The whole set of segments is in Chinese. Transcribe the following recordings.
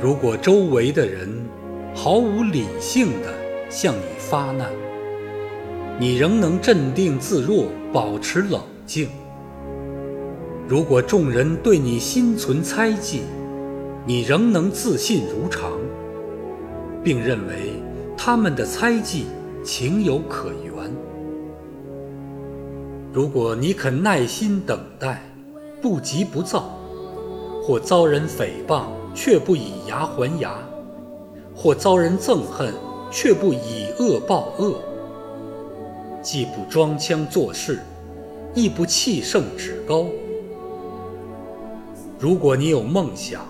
如果周围的人毫无理性地向你发难，你仍能镇定自若，保持冷静；如果众人对你心存猜忌，你仍能自信如常，并认为他们的猜忌情有可原。如果你肯耐心等待，不急不躁，或遭人诽谤却不以牙还牙，或遭人憎恨却不以恶报恶，既不装腔作势，亦不气盛趾高。如果你有梦想，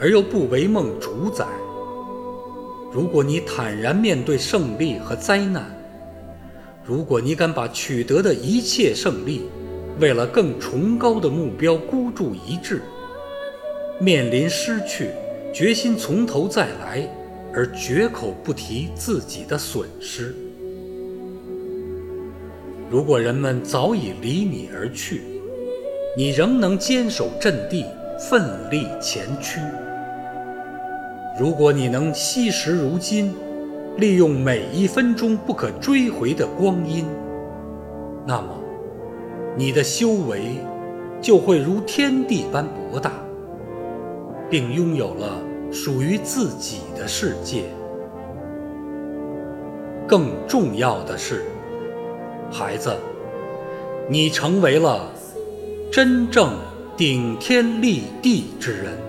而又不为梦主宰；如果你坦然面对胜利和灾难；如果你敢把取得的一切胜利，为了更崇高的目标孤注一掷，面临失去，决心从头再来，而绝口不提自己的损失；如果人们早已离你而去，你仍能坚守阵地，奋力前驱；如果你能惜时如金，利用每一分钟不可追回的光阴，那么。你的修为就会如天地般博大，并拥有了属于自己的世界。更重要的是，孩子，你成为了真正顶天立地之人。